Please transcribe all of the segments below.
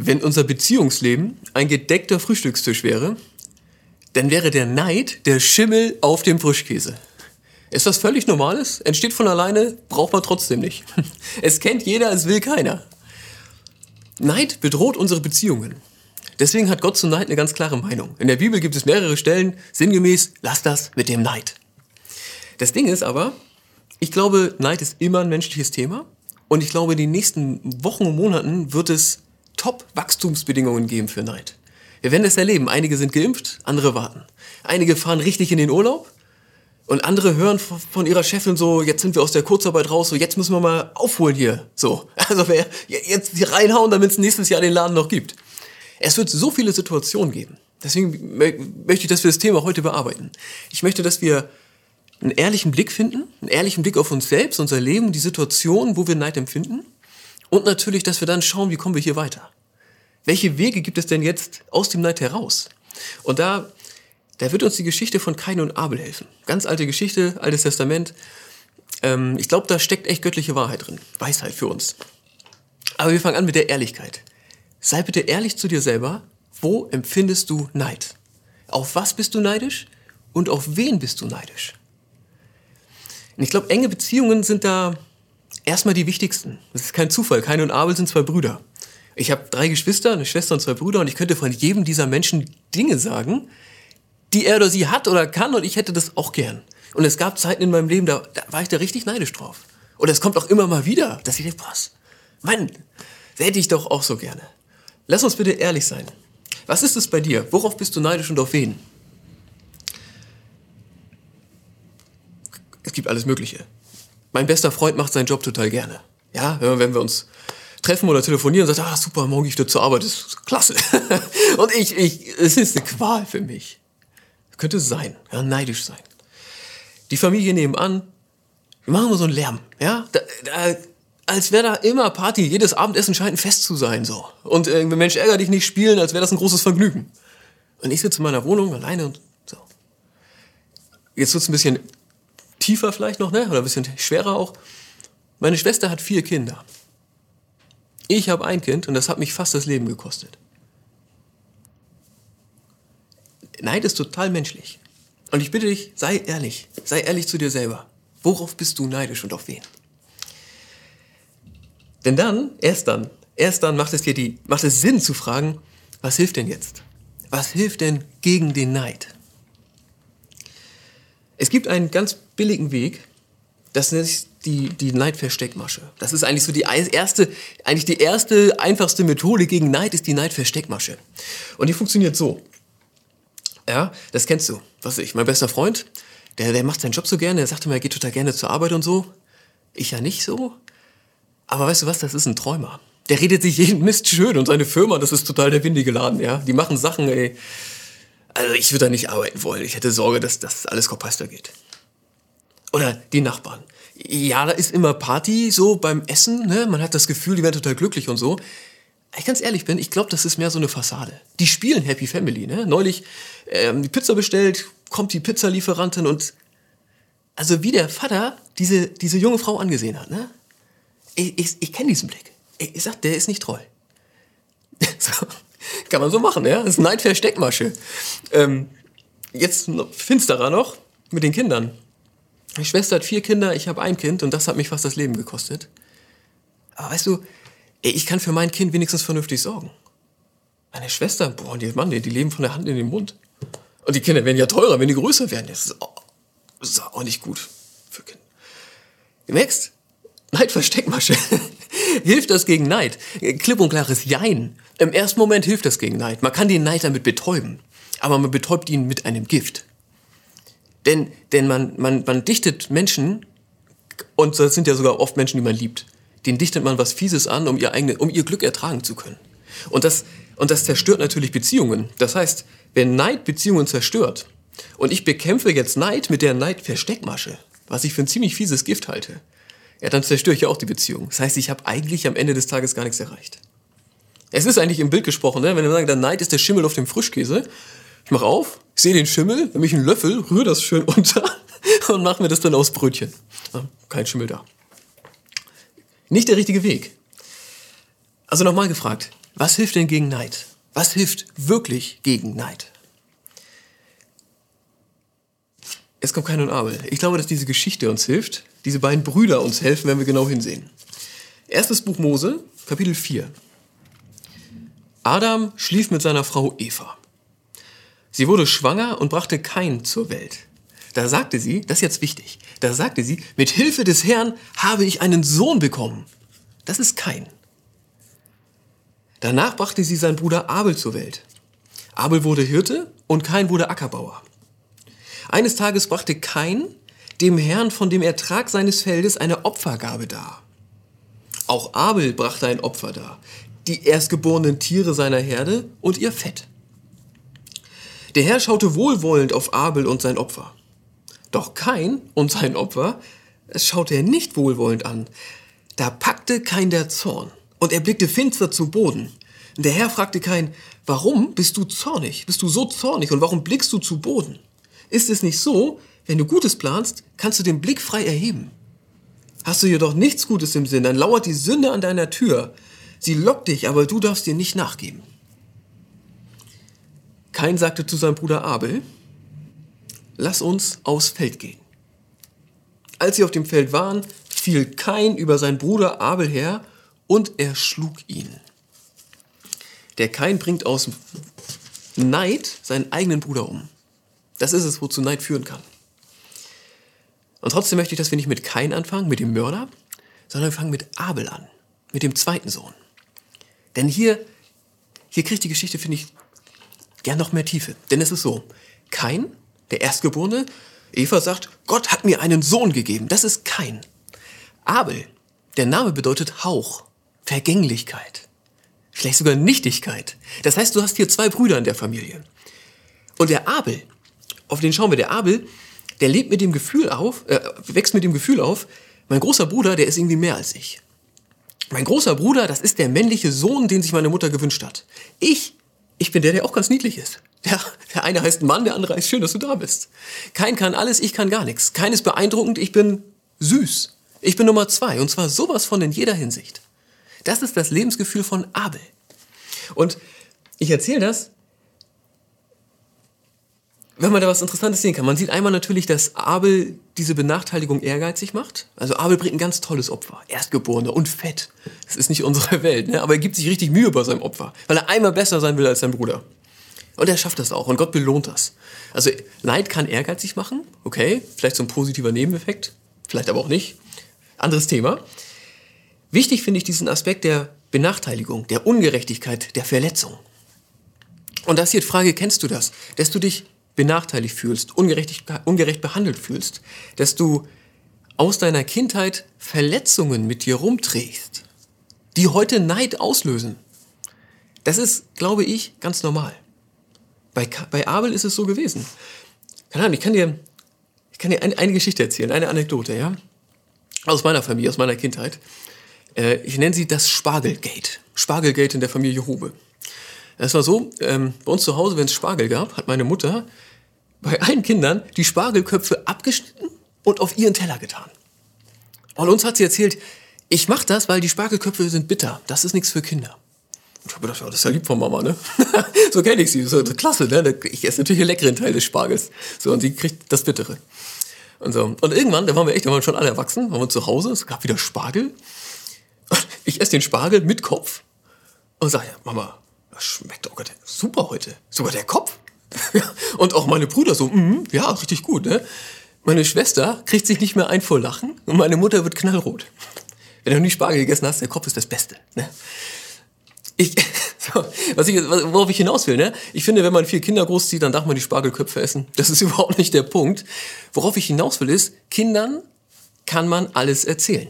Wenn unser Beziehungsleben ein gedeckter Frühstückstisch wäre, dann wäre der Neid der Schimmel auf dem Frischkäse. Ist das völlig Normales? Entsteht von alleine, braucht man trotzdem nicht. Es kennt jeder, es will keiner. Neid bedroht unsere Beziehungen. Deswegen hat Gott zu Neid eine ganz klare Meinung. In der Bibel gibt es mehrere Stellen, sinngemäß, lass das mit dem Neid. Das Ding ist aber, ich glaube, Neid ist immer ein menschliches Thema. Und ich glaube, in den nächsten Wochen und Monaten wird es Top-Wachstumsbedingungen geben für Neid. Wir werden es erleben. Einige sind geimpft, andere warten. Einige fahren richtig in den Urlaub und andere hören von ihrer Chefin so, jetzt sind wir aus der Kurzarbeit raus, so jetzt müssen wir mal aufholen hier. So, also wer jetzt reinhauen, damit es nächstes Jahr den Laden noch gibt. Es wird so viele Situationen geben. Deswegen möchte ich, dass wir das Thema heute bearbeiten. Ich möchte, dass wir einen ehrlichen Blick finden, einen ehrlichen Blick auf uns selbst, unser Leben, die Situation, wo wir Neid empfinden. Und natürlich, dass wir dann schauen, wie kommen wir hier weiter. Welche Wege gibt es denn jetzt aus dem Neid heraus? Und da, da wird uns die Geschichte von Kain und Abel helfen. Ganz alte Geschichte, altes Testament. Ähm, ich glaube, da steckt echt göttliche Wahrheit drin. Weisheit für uns. Aber wir fangen an mit der Ehrlichkeit. Sei bitte ehrlich zu dir selber. Wo empfindest du Neid? Auf was bist du neidisch? Und auf wen bist du neidisch? Und ich glaube, enge Beziehungen sind da erstmal die wichtigsten. Das ist kein Zufall. Kain und Abel sind zwei Brüder. Ich habe drei Geschwister, eine Schwester und zwei Brüder und ich könnte von jedem dieser Menschen Dinge sagen, die er oder sie hat oder kann und ich hätte das auch gern. Und es gab Zeiten in meinem Leben, da, da war ich da richtig neidisch drauf. Und es kommt auch immer mal wieder, dass ich denke, was, Mann, das hätte ich doch auch so gerne. Lass uns bitte ehrlich sein. Was ist es bei dir? Worauf bist du neidisch und auf wen? es gibt alles Mögliche. Mein bester Freund macht seinen Job total gerne. Ja, wenn wir uns treffen oder telefonieren sagt, ah, super, morgen gehe ich wieder zur Arbeit, das ist klasse. und ich, ich, es ist eine Qual für mich. Könnte sein, ja, neidisch sein. Die Familie nebenan, wir machen nur so einen Lärm, ja, da, da, als wäre da immer Party, jedes Abendessen scheint ein Fest zu sein, so. Und äh, Mensch, ärger dich nicht spielen, als wäre das ein großes Vergnügen. Und ich sitze in meiner Wohnung alleine und so. Jetzt wird's ein bisschen tiefer vielleicht noch, ne? oder ein bisschen schwerer auch. Meine Schwester hat vier Kinder. Ich habe ein Kind und das hat mich fast das Leben gekostet. Neid ist total menschlich. Und ich bitte dich, sei ehrlich. Sei ehrlich zu dir selber. Worauf bist du neidisch und auf wen? Denn dann, erst dann, erst dann macht es dir die, macht es Sinn zu fragen, was hilft denn jetzt? Was hilft denn gegen den Neid? Es gibt einen ganz billigen Weg, das nennt sich die, die Neidversteckmasche. Das ist eigentlich so die erste, eigentlich die erste, einfachste Methode gegen Neid ist die Neidversteckmasche. Und die funktioniert so. Ja, das kennst du. Was ich, mein bester Freund, der, der macht seinen Job so gerne, der sagt immer, er geht total gerne zur Arbeit und so. Ich ja nicht so. Aber weißt du was, das ist ein Träumer. Der redet sich jeden Mist schön und seine Firma, das ist total der windige Laden, ja. Die machen Sachen, ey. Also ich würde da nicht arbeiten wollen. Ich hätte Sorge, dass das alles Kopfheister geht. Oder die Nachbarn. Ja, da ist immer Party so beim Essen. Ne? Man hat das Gefühl, die werden total glücklich und so. Ich ganz ehrlich bin, ich glaube, das ist mehr so eine Fassade. Die spielen Happy Family. Ne? Neulich ähm, die Pizza bestellt, kommt die Pizzalieferantin und also wie der Vater diese, diese junge Frau angesehen hat. Ne? Ich, ich, ich kenne diesen Blick. Ich, ich sag, der ist nicht treu. so. Kann man so machen, ja? Das ist Neidversteckmasche. Ähm, jetzt finsterer noch mit den Kindern. Meine Schwester hat vier Kinder, ich habe ein Kind und das hat mich fast das Leben gekostet. Aber weißt du, ich kann für mein Kind wenigstens vernünftig sorgen. Meine Schwester, boah, die, Mann, die, die leben von der Hand in den Mund. Und die Kinder werden ja teurer, wenn die größer werden. Das ist auch, das ist auch nicht gut für Kinder. Merkst, Neidversteckmasche. hilft das gegen Neid? Klipp und klares Jein. Im ersten Moment hilft das gegen Neid. Man kann den Neid damit betäuben. Aber man betäubt ihn mit einem Gift. Denn, denn man, man, man dichtet Menschen, und das sind ja sogar oft Menschen, die man liebt, denen dichtet man was Fieses an, um ihr, eigene, um ihr Glück ertragen zu können. Und das, und das zerstört natürlich Beziehungen. Das heißt, wenn Neid Beziehungen zerstört, und ich bekämpfe jetzt Neid mit der Neidversteckmasche, was ich für ein ziemlich fieses Gift halte, ja, dann zerstöre ich ja auch die Beziehung. Das heißt, ich habe eigentlich am Ende des Tages gar nichts erreicht. Es ist eigentlich im Bild gesprochen, ne? wenn wir sagen, der Neid ist der Schimmel auf dem Frischkäse, ich mache auf, sehe den Schimmel, nehme ich einen Löffel, rühre das schön unter und mache mir das dann aus Brötchen. kein Schimmel da. Nicht der richtige Weg. Also nochmal gefragt, Was hilft denn gegen Neid? Was hilft wirklich gegen Neid? Es kommt kein und Abel. Ich glaube, dass diese Geschichte uns hilft, diese beiden Brüder uns helfen, wenn wir genau hinsehen. Erstes Buch Mose, Kapitel 4. Adam schlief mit seiner Frau Eva. Sie wurde schwanger und brachte Kain zur Welt. Da sagte sie, das ist jetzt wichtig, da sagte sie, mit Hilfe des Herrn habe ich einen Sohn bekommen. Das ist Kain. Danach brachte sie seinen Bruder Abel zur Welt. Abel wurde Hirte und Kain wurde Ackerbauer. Eines Tages brachte Kain dem Herrn von dem Ertrag seines Feldes eine Opfergabe dar. Auch Abel brachte ein Opfer dar, die erstgeborenen Tiere seiner Herde und ihr Fett. Der Herr schaute wohlwollend auf Abel und sein Opfer. Doch Kain und sein Opfer schaute er nicht wohlwollend an. Da packte Kain der Zorn und er blickte finster zu Boden. Der Herr fragte Kain, warum bist du zornig? Bist du so zornig und warum blickst du zu Boden? Ist es nicht so, wenn du Gutes planst, kannst du den Blick frei erheben? Hast du jedoch nichts Gutes im Sinn, dann lauert die Sünde an deiner Tür. Sie lockt dich, aber du darfst dir nicht nachgeben. Kain sagte zu seinem Bruder Abel, lass uns aufs Feld gehen. Als sie auf dem Feld waren, fiel Kain über seinen Bruder Abel her und er schlug ihn. Der Kain bringt aus Neid seinen eigenen Bruder um. Das ist es, wozu Neid führen kann. Und trotzdem möchte ich, dass wir nicht mit Kain anfangen, mit dem Mörder, sondern wir fangen mit Abel an, mit dem zweiten Sohn. Denn hier, hier kriegt die Geschichte, finde ich, gern noch mehr Tiefe. Denn es ist so, Kain, der Erstgeborene, Eva sagt, Gott hat mir einen Sohn gegeben. Das ist Kain. Abel, der Name bedeutet Hauch, Vergänglichkeit, vielleicht sogar Nichtigkeit. Das heißt, du hast hier zwei Brüder in der Familie. Und der Abel, auf den schauen wir, der Abel, der lebt mit dem Gefühl auf, äh, wächst mit dem Gefühl auf, mein großer Bruder, der ist irgendwie mehr als ich. Mein großer Bruder, das ist der männliche Sohn, den sich meine Mutter gewünscht hat. Ich, ich bin der, der auch ganz niedlich ist. Der, der eine heißt Mann, der andere heißt schön, dass du da bist. Kein kann alles, ich kann gar nichts. Kein ist beeindruckend, ich bin süß. Ich bin Nummer zwei und zwar sowas von in jeder Hinsicht. Das ist das Lebensgefühl von Abel. Und ich erzähle das, wenn man da was Interessantes sehen kann. Man sieht einmal natürlich, dass Abel diese Benachteiligung ehrgeizig macht. Also Abel bringt ein ganz tolles Opfer. Erstgeborener und fett. Das ist nicht unsere Welt, ne? aber er gibt sich richtig Mühe bei seinem Opfer, weil er einmal besser sein will als sein Bruder. Und er schafft das auch und Gott belohnt das. Also Neid kann ehrgeizig machen, okay, vielleicht so ein positiver Nebeneffekt, vielleicht aber auch nicht. Anderes Thema. Wichtig finde ich diesen Aspekt der Benachteiligung, der Ungerechtigkeit, der Verletzung. Und das hier die Frage, kennst du das? Dass du dich benachteiligt fühlst, ungerecht, ungerecht behandelt fühlst, dass du aus deiner Kindheit Verletzungen mit dir rumträgst, die heute Neid auslösen. Das ist, glaube ich, ganz normal. Bei, bei Abel ist es so gewesen. Keine Ahnung, ich kann dir, ich kann dir eine, eine Geschichte erzählen, eine Anekdote, ja? Aus meiner Familie, aus meiner Kindheit. Äh, ich nenne sie das Spargelgate. Spargelgate in der Familie Hube. Es war so, ähm, bei uns zu Hause, wenn es Spargel gab, hat meine Mutter bei allen Kindern die Spargelköpfe abgeschnitten und auf ihren Teller getan. Und uns hat sie erzählt, ich mache das, weil die Spargelköpfe sind bitter. Das ist nichts für Kinder. Ich habe gedacht, ja, das ist ja lieb von Mama, ne? so kenne ich sie. So, klasse, ne? Ich esse natürlich den leckeren Teil des Spargels. So, und sie kriegt das Bittere. Und so. Und irgendwann, da waren wir echt, da waren wir schon alle erwachsen, waren wir zu Hause, es gab wieder Spargel. Ich esse den Spargel mit Kopf und sage, ja, Mama, das schmeckt, Gott, super heute. Sogar der Kopf. und auch meine Brüder so, mm, ja, richtig gut, ne? Meine Schwester kriegt sich nicht mehr ein vor Lachen und meine Mutter wird knallrot. Wenn du nie Spargel gegessen hast, der Kopf ist das Beste. Ne? Ich, was ich, worauf ich hinaus will, ne? Ich finde, wenn man vier Kinder großzieht, dann darf man die Spargelköpfe essen. Das ist überhaupt nicht der Punkt. Worauf ich hinaus will, ist, Kindern kann man alles erzählen.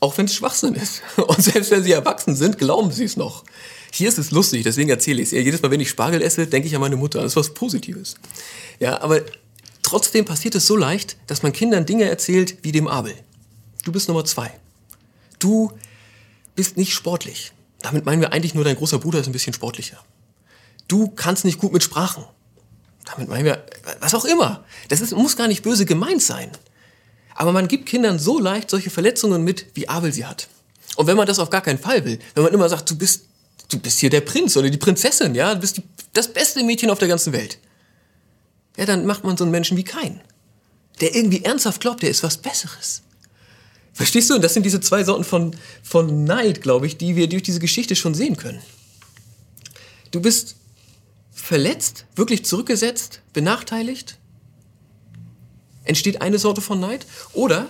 Auch wenn es Schwachsinn ist. Und selbst wenn sie erwachsen sind, glauben sie es noch. Hier ist es lustig, deswegen erzähle ich es. Jedes Mal, wenn ich Spargel esse, denke ich an meine Mutter. Das ist was Positives. Ja, aber trotzdem passiert es so leicht, dass man Kindern Dinge erzählt wie dem Abel. Du bist Nummer zwei. Du bist nicht sportlich. Damit meinen wir eigentlich nur, dein großer Bruder ist ein bisschen sportlicher. Du kannst nicht gut mit Sprachen. Damit meinen wir, was auch immer. Das ist, muss gar nicht böse gemeint sein. Aber man gibt Kindern so leicht solche Verletzungen mit, wie Abel sie hat. Und wenn man das auf gar keinen Fall will, wenn man immer sagt, du bist, du bist hier der Prinz oder die Prinzessin, ja, du bist die, das beste Mädchen auf der ganzen Welt, ja, dann macht man so einen Menschen wie keinen, der irgendwie ernsthaft glaubt, der ist was Besseres. Verstehst du? Und das sind diese zwei Sorten von, von Neid, glaube ich, die wir durch diese Geschichte schon sehen können. Du bist verletzt, wirklich zurückgesetzt, benachteiligt. Entsteht eine Sorte von Neid. Oder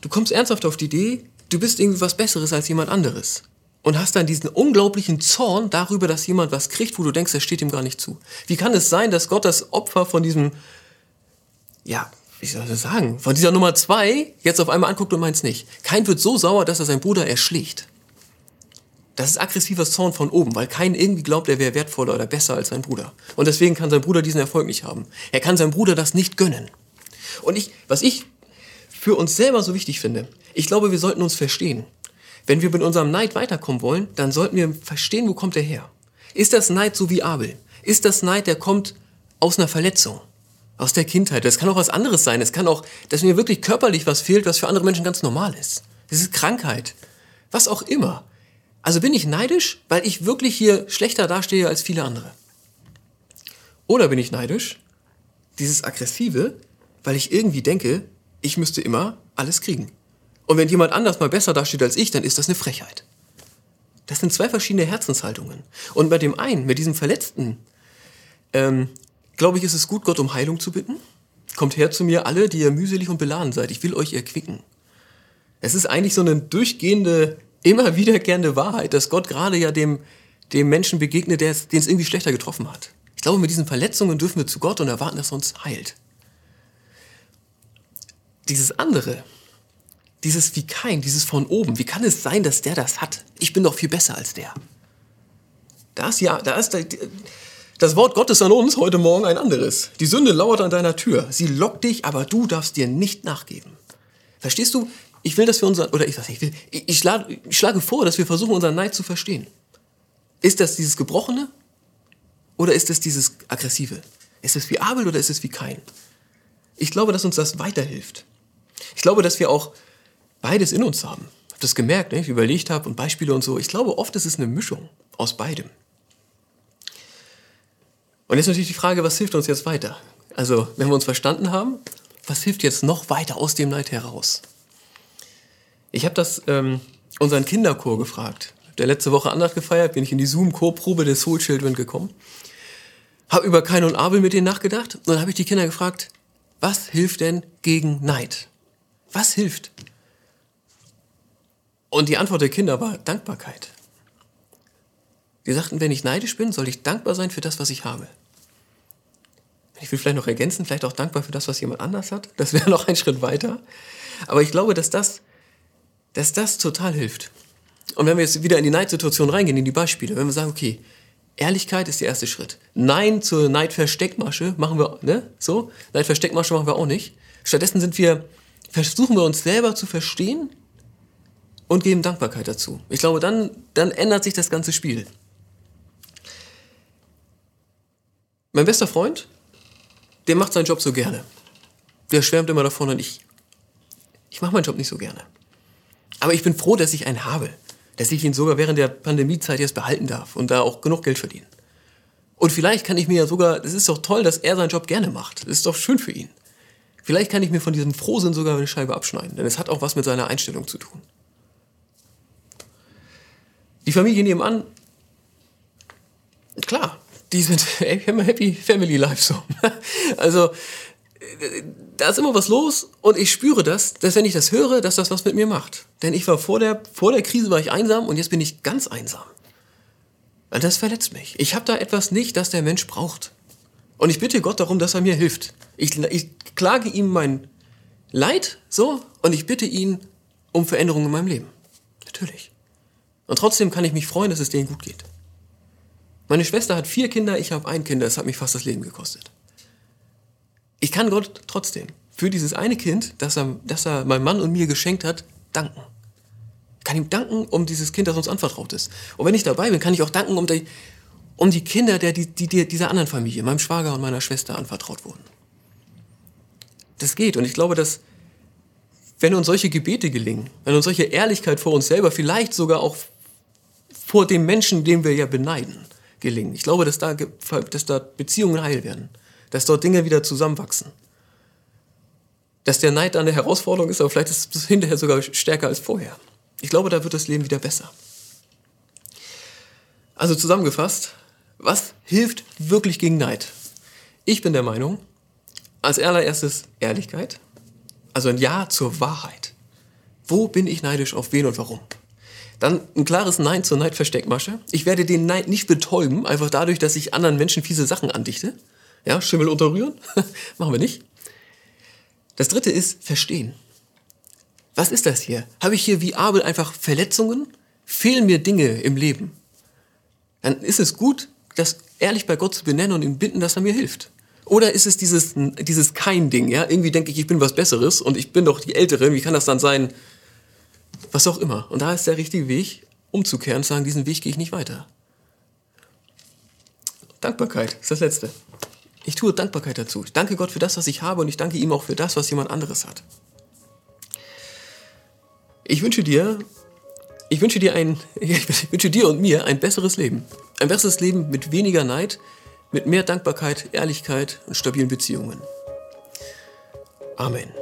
du kommst ernsthaft auf die Idee, du bist irgendwie was Besseres als jemand anderes. Und hast dann diesen unglaublichen Zorn darüber, dass jemand was kriegt, wo du denkst, das steht ihm gar nicht zu. Wie kann es sein, dass Gott das Opfer von diesem, ja, wie soll ich das sagen, von dieser Nummer zwei jetzt auf einmal anguckt und meint es nicht? Kein wird so sauer, dass er seinen Bruder erschlägt. Das ist aggressiver Zorn von oben, weil kein irgendwie glaubt, er wäre wertvoller oder besser als sein Bruder. Und deswegen kann sein Bruder diesen Erfolg nicht haben. Er kann seinem Bruder das nicht gönnen. Und ich, was ich für uns selber so wichtig finde, ich glaube, wir sollten uns verstehen. Wenn wir mit unserem Neid weiterkommen wollen, dann sollten wir verstehen, wo kommt er her. Ist das Neid so wie Abel? Ist das Neid, der kommt aus einer Verletzung? Aus der Kindheit. Das kann auch was anderes sein. Es kann auch, dass mir wirklich körperlich was fehlt, was für andere Menschen ganz normal ist. Das ist Krankheit. Was auch immer. Also bin ich neidisch, weil ich wirklich hier schlechter dastehe als viele andere? Oder bin ich neidisch, dieses Aggressive, weil ich irgendwie denke, ich müsste immer alles kriegen. Und wenn jemand anders mal besser dasteht als ich, dann ist das eine Frechheit. Das sind zwei verschiedene Herzenshaltungen. Und bei dem einen, mit diesem Verletzten, ähm, glaube ich, ist es gut, Gott um Heilung zu bitten. Kommt her zu mir alle, die ihr mühselig und beladen seid. Ich will euch erquicken. Es ist eigentlich so eine durchgehende immer wiederkehrende Wahrheit, dass Gott gerade ja dem, dem Menschen begegnet, den es irgendwie schlechter getroffen hat. Ich glaube, mit diesen Verletzungen dürfen wir zu Gott und erwarten, dass er uns heilt. Dieses andere, dieses wie kein, dieses von oben, wie kann es sein, dass der das hat? Ich bin doch viel besser als der. Da ist ja, da ist das Wort Gottes an uns heute Morgen ein anderes. Die Sünde lauert an deiner Tür. Sie lockt dich, aber du darfst dir nicht nachgeben. Verstehst du? Ich will, dass wir unseren, oder ich, ich will, ich, schlage, ich schlage vor, dass wir versuchen, unseren Neid zu verstehen. Ist das dieses Gebrochene oder ist es dieses Aggressive? Ist es wie Abel oder ist es wie Kain? Ich glaube, dass uns das weiterhilft. Ich glaube, dass wir auch beides in uns haben. Ich habe das gemerkt, ne? ich überlegt habe und Beispiele und so. Ich glaube, oft ist es eine Mischung aus beidem. Und jetzt natürlich die Frage, was hilft uns jetzt weiter? Also, wenn wir uns verstanden haben, was hilft jetzt noch weiter aus dem Neid heraus? Ich habe das ähm, unseren Kinderchor gefragt. Der letzte Woche Andacht gefeiert, bin ich in die Zoom-Chorprobe des Soul Children gekommen. Habe über Kain und Abel mit denen nachgedacht und dann habe ich die Kinder gefragt, was hilft denn gegen Neid? Was hilft? Und die Antwort der Kinder war Dankbarkeit. Die sagten, wenn ich neidisch bin, soll ich dankbar sein für das, was ich habe. Ich will vielleicht noch ergänzen, vielleicht auch dankbar für das, was jemand anders hat. Das wäre noch ein Schritt weiter. Aber ich glaube, dass das dass das total hilft. Und wenn wir jetzt wieder in die Neidsituation reingehen, in die Beispiele, wenn wir sagen, okay, Ehrlichkeit ist der erste Schritt. Nein zur Neidversteckmasche machen wir, ne, so, Neidversteckmasche machen wir auch nicht. Stattdessen sind wir, versuchen wir uns selber zu verstehen und geben Dankbarkeit dazu. Ich glaube, dann, dann ändert sich das ganze Spiel. Mein bester Freund, der macht seinen Job so gerne. Der schwärmt immer davon und ich, ich mache meinen Job nicht so gerne. Aber ich bin froh, dass ich einen habe. Dass ich ihn sogar während der Pandemiezeit jetzt behalten darf und da auch genug Geld verdienen. Und vielleicht kann ich mir ja sogar, es ist doch toll, dass er seinen Job gerne macht. Das ist doch schön für ihn. Vielleicht kann ich mir von diesem Frohsinn sogar eine Scheibe abschneiden, denn es hat auch was mit seiner Einstellung zu tun. Die Familie nebenan, klar, die sind happy family life so. Also da ist immer was los und ich spüre das, dass wenn ich das höre, dass das was mit mir macht. Denn ich war vor der, vor der Krise war ich einsam und jetzt bin ich ganz einsam. Und das verletzt mich. Ich habe da etwas nicht, das der Mensch braucht. Und ich bitte Gott darum, dass er mir hilft. Ich, ich klage ihm mein Leid so und ich bitte ihn um Veränderungen in meinem Leben. Natürlich. Und trotzdem kann ich mich freuen, dass es denen gut geht. Meine Schwester hat vier Kinder, ich habe ein Kind, das hat mich fast das Leben gekostet ich kann Gott trotzdem für dieses eine Kind, das er, das er meinem Mann und mir geschenkt hat, danken. Ich kann ihm danken um dieses Kind, das uns anvertraut ist. Und wenn ich dabei bin, kann ich auch danken um die, um die Kinder der, die, die, dieser anderen Familie, meinem Schwager und meiner Schwester anvertraut wurden. Das geht. Und ich glaube, dass wenn uns solche Gebete gelingen, wenn uns solche Ehrlichkeit vor uns selber, vielleicht sogar auch vor dem Menschen, den wir ja beneiden, gelingen. Ich glaube, dass da, dass da Beziehungen heil werden, dass dort Dinge wieder zusammenwachsen. Dass der Neid eine Herausforderung ist, aber vielleicht ist es hinterher sogar stärker als vorher. Ich glaube, da wird das Leben wieder besser. Also zusammengefasst, was hilft wirklich gegen Neid? Ich bin der Meinung, als allererstes Ehrlichkeit, also ein Ja zur Wahrheit. Wo bin ich neidisch auf wen und warum? Dann ein klares Nein zur Neidversteckmasche. Ich werde den Neid nicht betäuben, einfach dadurch, dass ich anderen Menschen fiese Sachen andichte. Ja, Schimmel unterrühren? Machen wir nicht. Das dritte ist Verstehen. Was ist das hier? Habe ich hier wie Abel einfach Verletzungen? Fehlen mir Dinge im Leben? Dann ist es gut, das ehrlich bei Gott zu benennen und ihn bitten, dass er mir hilft. Oder ist es dieses, dieses Kein-Ding, ja? Irgendwie denke ich, ich bin was Besseres und ich bin doch die Ältere, wie kann das dann sein? Was auch immer. Und da ist der richtige Weg, umzukehren und zu sagen, diesen Weg gehe ich nicht weiter. Dankbarkeit ist das Letzte. Ich tue Dankbarkeit dazu. Ich danke Gott für das, was ich habe und ich danke ihm auch für das, was jemand anderes hat. Ich wünsche dir, ich wünsche dir ein, ich wünsche dir und mir ein besseres Leben. Ein besseres Leben mit weniger Neid, mit mehr Dankbarkeit, Ehrlichkeit und stabilen Beziehungen. Amen.